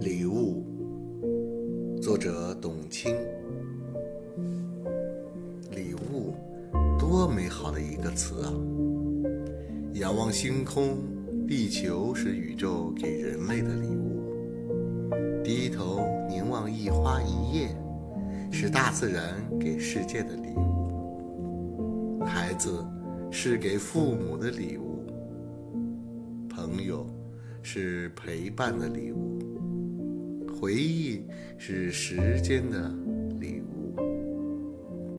礼物，作者董卿。礼物，多美好的一个词啊！仰望星空，地球是宇宙给人类的礼物；低头凝望一花一叶，是大自然给世界的礼物。孩子是给父母的礼物，朋友是陪伴的礼物。回忆是时间的